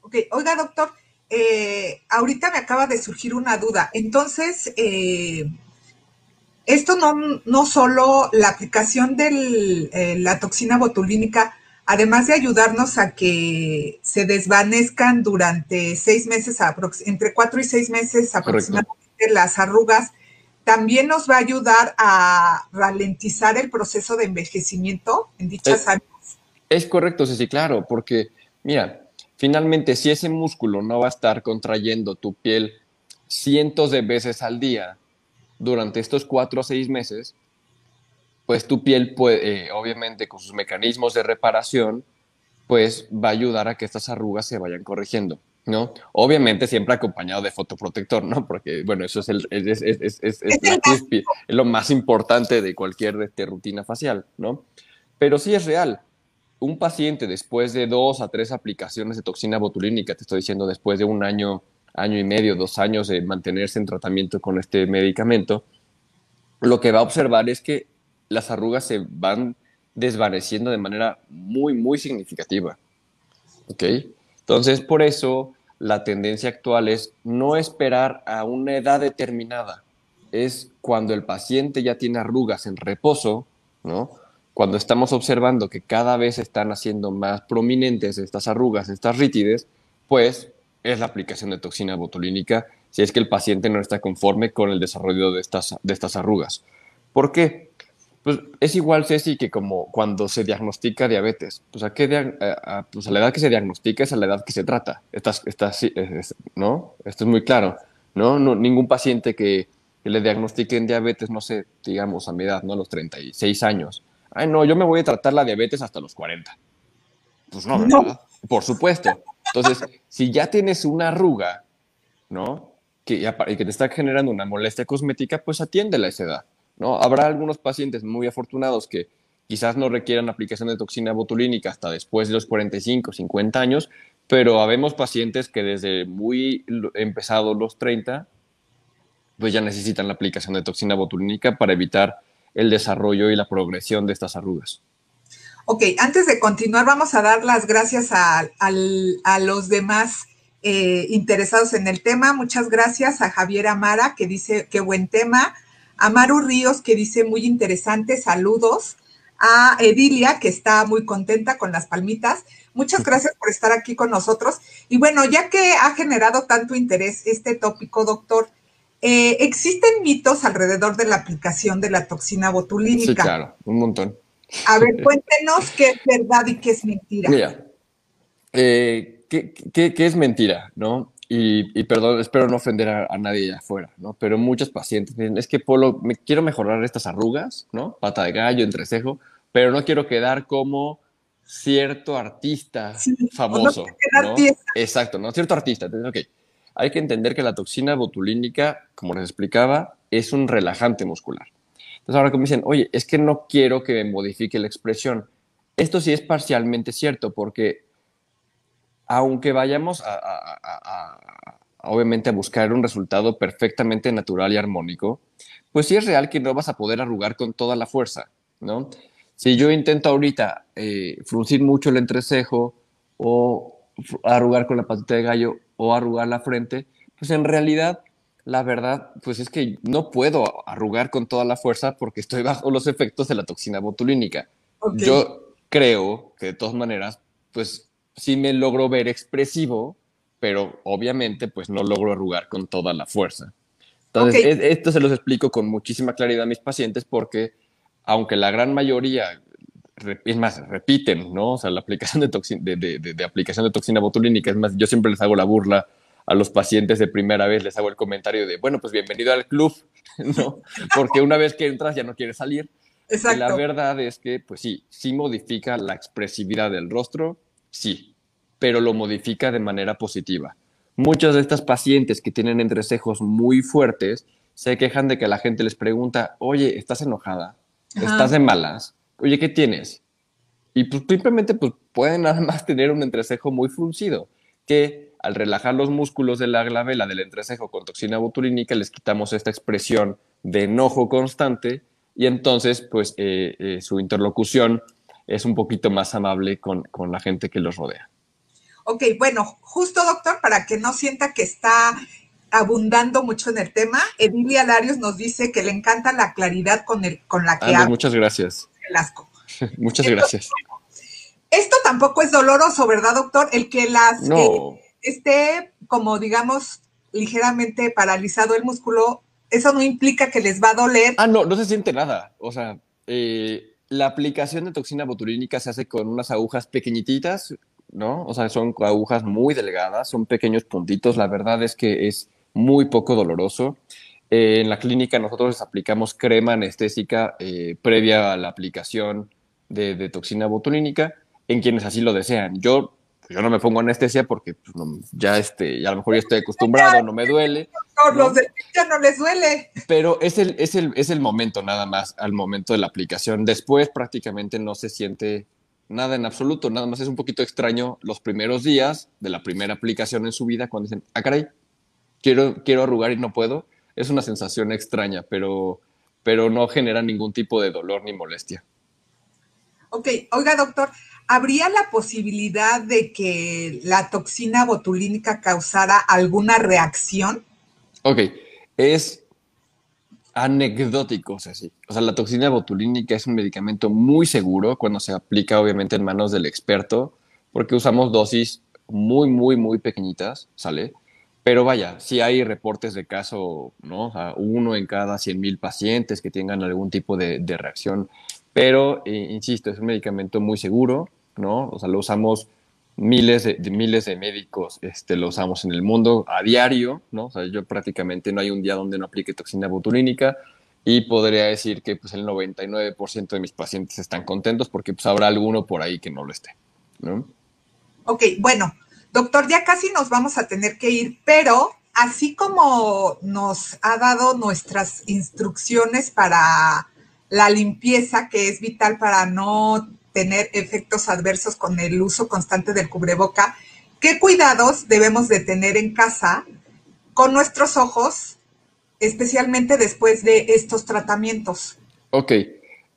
Ok, oiga doctor, eh, ahorita me acaba de surgir una duda. Entonces, eh, esto no, no solo la aplicación de eh, la toxina botulínica, además de ayudarnos a que se desvanezcan durante seis meses, entre cuatro y seis meses aproximadamente las arrugas, también nos va a ayudar a ralentizar el proceso de envejecimiento en dichas áreas. Es correcto, sí, claro, porque mira, finalmente si ese músculo no va a estar contrayendo tu piel cientos de veces al día, durante estos cuatro o seis meses, pues tu piel puede, eh, obviamente con sus mecanismos de reparación, pues va a ayudar a que estas arrugas se vayan corrigiendo. ¿No? Obviamente siempre acompañado de fotoprotector, ¿no? Porque, bueno, eso es, el, es, es, es, es lo más importante de cualquier este, rutina facial, ¿no? Pero sí es real. Un paciente después de dos a tres aplicaciones de toxina botulínica, te estoy diciendo después de un año, año y medio, dos años de mantenerse en tratamiento con este medicamento, lo que va a observar es que las arrugas se van desvaneciendo de manera muy, muy significativa. ¿Ok? Entonces, por eso la tendencia actual es no esperar a una edad determinada. Es cuando el paciente ya tiene arrugas en reposo, ¿no? Cuando estamos observando que cada vez están haciendo más prominentes estas arrugas, estas rítides, pues es la aplicación de toxina botulínica si es que el paciente no está conforme con el desarrollo de estas, de estas arrugas. ¿Por qué? Pues es igual, Ceci, que como cuando se diagnostica diabetes. Pues a, qué pues a la edad que se diagnostica es a la edad que se trata. Estás, estás, ¿no? Esto es muy claro. ¿no? no ningún paciente que, que, le diagnostiquen diabetes, no sé, digamos a mi edad, ¿no? A los 36 años. Ay, no, yo me voy a tratar la diabetes hasta los 40. Pues no, ¿verdad? Por supuesto. Entonces, si ya tienes una arruga, ¿no? Que, y que te está generando una molestia cosmética, pues atiéndela a esa edad. ¿No? Habrá algunos pacientes muy afortunados que quizás no requieran aplicación de toxina botulínica hasta después de los 45, 50 años, pero habemos pacientes que desde muy empezados los 30, pues ya necesitan la aplicación de toxina botulínica para evitar el desarrollo y la progresión de estas arrugas. Ok, antes de continuar, vamos a dar las gracias a, los demás eh, interesados en el tema. Muchas gracias a Javier Amara, que dice qué buen tema a Maru Ríos, que dice muy interesante, saludos, a Edilia, que está muy contenta con las palmitas. Muchas gracias por estar aquí con nosotros. Y bueno, ya que ha generado tanto interés este tópico, doctor, eh, ¿existen mitos alrededor de la aplicación de la toxina botulínica? Sí, claro, un montón. A ver, cuéntenos qué es verdad y qué es mentira. Mira, eh, ¿qué, qué es mentira? ¿No? Y, perdón, espero no ofender a, nadie afuera, ¿no? Pero muchos pacientes dicen, es que Polo, me quiero mejorar estas arrugas, ¿no? Pata de gallo, entrecejo, pero no quiero quedar como cierto artista famoso. No Exacto, ¿no? Cierto artista. Entonces, ok, hay que entender que la toxina botulínica, como les explicaba, es un relajante muscular. Entonces ahora como dicen, oye, es que no quiero que me modifique la expresión. Esto sí es parcialmente cierto, porque aunque vayamos a, obviamente a buscar un resultado perfectamente natural y armónico, pues sí es real que no vas a poder arrugar con toda la fuerza, ¿no? Si yo intento ahorita eh, fruncir mucho el entrecejo o arrugar con la patita de gallo o arrugar la frente, pues en realidad la verdad, pues es que no puedo arrugar con toda la fuerza porque estoy bajo los efectos de la toxina botulínica. Yo creo que de todas maneras, pues sí me logro ver expresivo, pero obviamente pues no logro arrugar con toda la fuerza. Entonces, esto se los explico con muchísima claridad a mis pacientes porque aunque la gran mayoría, es más, repiten, ¿no? O sea, la aplicación de, de, de, aplicación de toxina botulínica, es más, yo siempre les hago la burla a los pacientes de primera vez, les hago el comentario de, bueno, pues bienvenido al club, ¿no? Porque una vez que entras ya no quieres salir. Exacto. Y la verdad es que, pues sí, sí modifica la expresividad del rostro, sí, pero lo modifica de manera positiva. Muchas de estas pacientes que tienen entrecejos muy fuertes se quejan de que la gente les pregunta, oye, ¿estás enojada? ¿Estás de malas? Oye, ¿qué tienes? Y pues simplemente pues, pueden nada más tener un entrecejo muy fruncido, que al relajar los músculos de la glabela del entrecejo con toxina botulínica les quitamos esta expresión de enojo constante y entonces pues eh, eh, su interlocución es un poquito más amable con, la gente que los rodea. Ok, bueno, justo doctor, para que no sienta que está abundando mucho en el tema, Emilia Larios nos dice que le encanta la claridad con, el, con la que habla. Muchas gracias. muchas gracias. Esto tampoco es doloroso, ¿verdad, doctor? El que las no. esté como digamos ligeramente paralizado el músculo, eso no implica que les va a doler. Ah, no, no se siente nada. O sea, eh, la aplicación de toxina botulínica se hace con unas agujas pequeñititas, ¿no? O sea, son agujas muy delgadas, son pequeños puntitos. La verdad es que es muy poco doloroso. Eh, en la clínica nosotros les aplicamos crema anestésica eh, previa a la aplicación de, toxina botulínica en quienes así lo desean. Yo yo no me pongo anestesia porque pues, ya, este, ya a lo mejor ya estoy acostumbrado, no me duele. No, los de ya no les duele. Pero es el, es, el, es el momento nada más, al momento de la aplicación. Después prácticamente no se siente nada en absoluto, nada más es un poquito extraño los primeros días de la primera aplicación en su vida cuando dicen, ah, caray, quiero, quiero arrugar y no puedo. Es una sensación extraña, pero, pero no genera ningún tipo de dolor ni molestia. Ok, oiga doctor, ¿habría la posibilidad de que la toxina botulínica causara alguna reacción? Ok, es anecdótico, o sea, sí. O sea, la toxina botulínica es un medicamento muy seguro cuando se aplica obviamente en manos del experto, porque usamos dosis muy, muy, muy pequeñitas, ¿sale? Pero vaya, si hay reportes de caso, ¿no? O uno en cada 100 mil pacientes que tengan algún tipo de, reacción. Pero, eh, insisto, es un medicamento muy seguro, ¿no? O sea, lo usamos miles de, miles de médicos este, lo usamos en el mundo a diario, ¿no? O sea, yo prácticamente no hay un día donde no aplique toxina botulínica y podría decir que pues el 99% de mis pacientes están contentos porque pues habrá alguno por ahí que no lo esté, ¿no? Ok, bueno, doctor, ya casi nos vamos a tener que ir, pero así como nos ha dado nuestras instrucciones para la limpieza, que es vital para no tener efectos adversos con el uso constante del cubreboca, ¿qué cuidados debemos de tener en casa con nuestros ojos, especialmente después de estos tratamientos? Ok.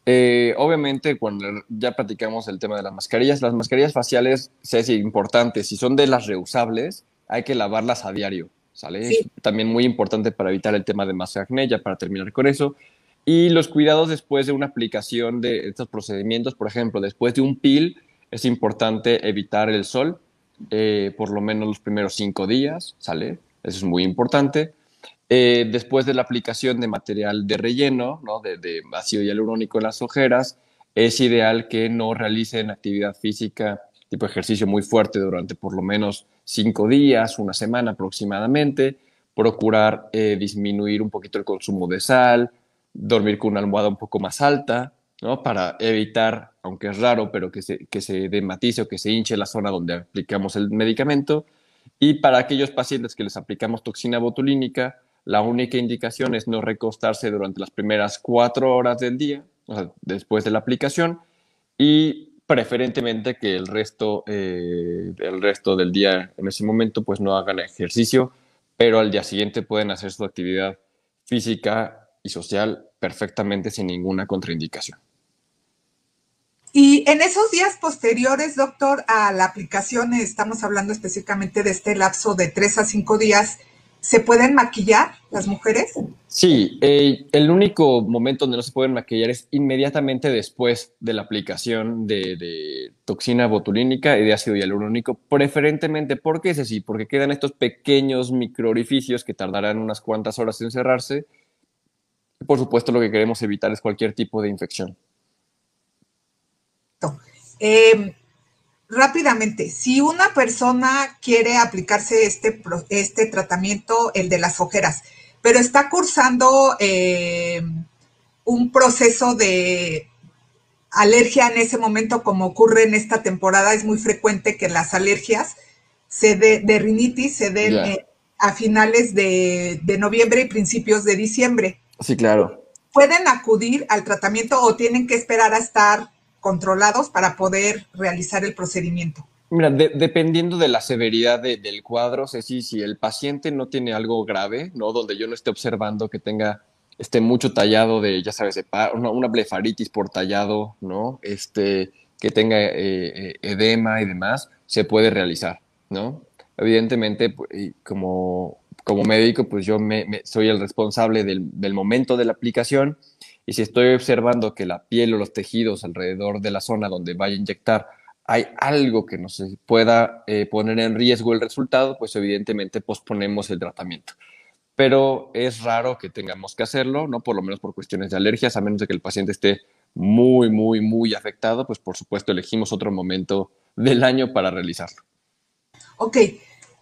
Eh, obviamente, cuando ya platicamos el tema de las mascarillas, las mascarillas faciales es importante. Si son de las reusables, hay que lavarlas a diario. ¿sale? Es también muy importante para evitar el tema de masa acné, ya para terminar con eso. Y los cuidados después de una aplicación de estos procedimientos, por ejemplo, después de un pil, es importante evitar el sol, eh, por lo menos los primeros cinco días, ¿sale? Eso es muy importante. Eh, después de la aplicación de material de relleno, ¿no? de, de ácido hialurónico en las ojeras, es ideal que no realicen actividad física tipo ejercicio muy fuerte durante por lo menos cinco días, una semana aproximadamente, procurar eh, disminuir un poquito el consumo de sal, dormir con una almohada un poco más alta, ¿no? Para evitar, aunque es raro, pero que se, que se dematice o que se hinche la zona donde aplicamos el medicamento. Y para aquellos pacientes que les aplicamos toxina botulínica, la única indicación es no recostarse durante las primeras cuatro horas del día, o sea, después de la aplicación, y preferentemente que el resto, eh, el resto del día en ese momento pues no hagan ejercicio, pero al día siguiente pueden hacer su actividad física y social perfectamente sin ninguna contraindicación. Y en esos días posteriores, doctor, a la aplicación, estamos hablando específicamente de este lapso de tres a cinco días, ¿se pueden maquillar las mujeres? Sí, eh, el único momento donde no se pueden maquillar es inmediatamente después de la aplicación de, toxina botulínica y de ácido hialurónico, preferentemente, ¿por qué es así? Porque quedan estos pequeños microorificios que tardarán unas cuantas horas en cerrarse por supuesto, lo que queremos evitar es cualquier tipo de infección. Eh, rápidamente, si una persona quiere aplicarse este, este tratamiento, el de las ojeras, pero está cursando eh, un proceso de alergia en ese momento, como ocurre en esta temporada, es muy frecuente que las alergias se de, rinitis se den eh, a finales de, de noviembre y principios de diciembre. Sí, claro. ¿Pueden acudir al tratamiento o tienen que esperar a estar controlados para poder realizar el procedimiento? Mira, dependiendo de la severidad del cuadro, Ceci, si el paciente no tiene algo grave, ¿no? Donde yo no esté observando que tenga este mucho tallado de, ya sabes, una, una, blefaritis por tallado, ¿no? Este, que tenga eh, eh, edema y demás, se puede realizar, ¿no? Evidentemente, pues, como como médico, pues yo me, soy el responsable del, momento de la aplicación y si estoy observando que la piel o los tejidos alrededor de la zona donde vaya a inyectar hay algo que no se pueda eh, poner en riesgo el resultado, pues evidentemente posponemos el tratamiento. Pero es raro que tengamos que hacerlo, ¿no? Por lo menos por cuestiones de alergias, a menos de que el paciente esté muy, muy, muy afectado, pues por supuesto elegimos otro momento del año para realizarlo. Ok,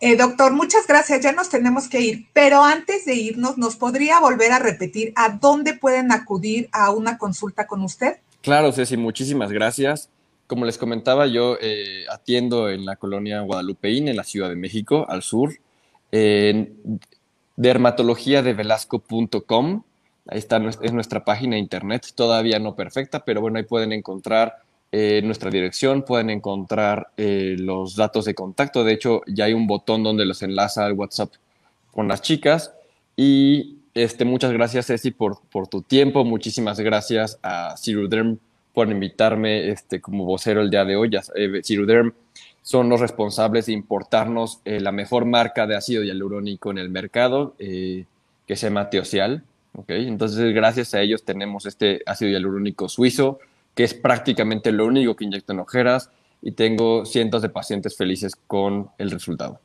eh, doctor, muchas gracias, ya nos tenemos que ir, pero antes de irnos, ¿nos podría volver a repetir a dónde pueden acudir a una consulta con usted? Claro, Ceci, muchísimas gracias. como les comentaba, yo eh, atiendo en la colonia Guadalupeín, en la Ciudad de México, al sur, en dermatología de velasco.com. Ahí está, es nuestra página de internet, todavía no perfecta, pero bueno, ahí pueden encontrar eh, nuestra dirección, pueden encontrar eh, los datos de contacto. De hecho, ya hay un botón donde los enlaza al WhatsApp con las chicas. Y este, muchas gracias, Ceci, por, por tu tiempo. Muchísimas gracias a Ciruderm por invitarme este, como vocero el día de hoy. Eh, Ciruderm son los responsables de importarnos eh, la mejor marca de ácido hialurónico en el mercado, que se llama Teocial. ¿okay? Entonces, gracias a ellos tenemos este ácido hialurónico suizo que es prácticamente lo único que inyecto en ojeras y tengo cientos de pacientes felices con el resultado.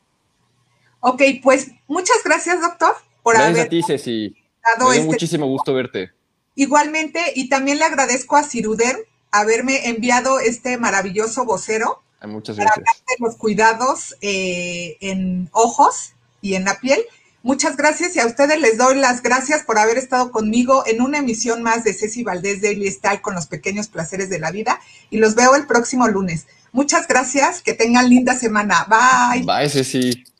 Ok, pues muchas gracias, doctor, por gracias a ti, Ceci. Me dio este muchísimo gusto verte. Igualmente, y también le agradezco a Ciruder haberme enviado este maravilloso vocero. Muchas gracias. Para los cuidados eh, en ojos y en la piel. Muchas gracias y a ustedes les doy las gracias por haber estado conmigo en una emisión más de Ceci Valdés Daily Style con los pequeños placeres de la vida y los veo el próximo lunes. Muchas gracias, que tengan linda semana. Bye. Bye, Ceci.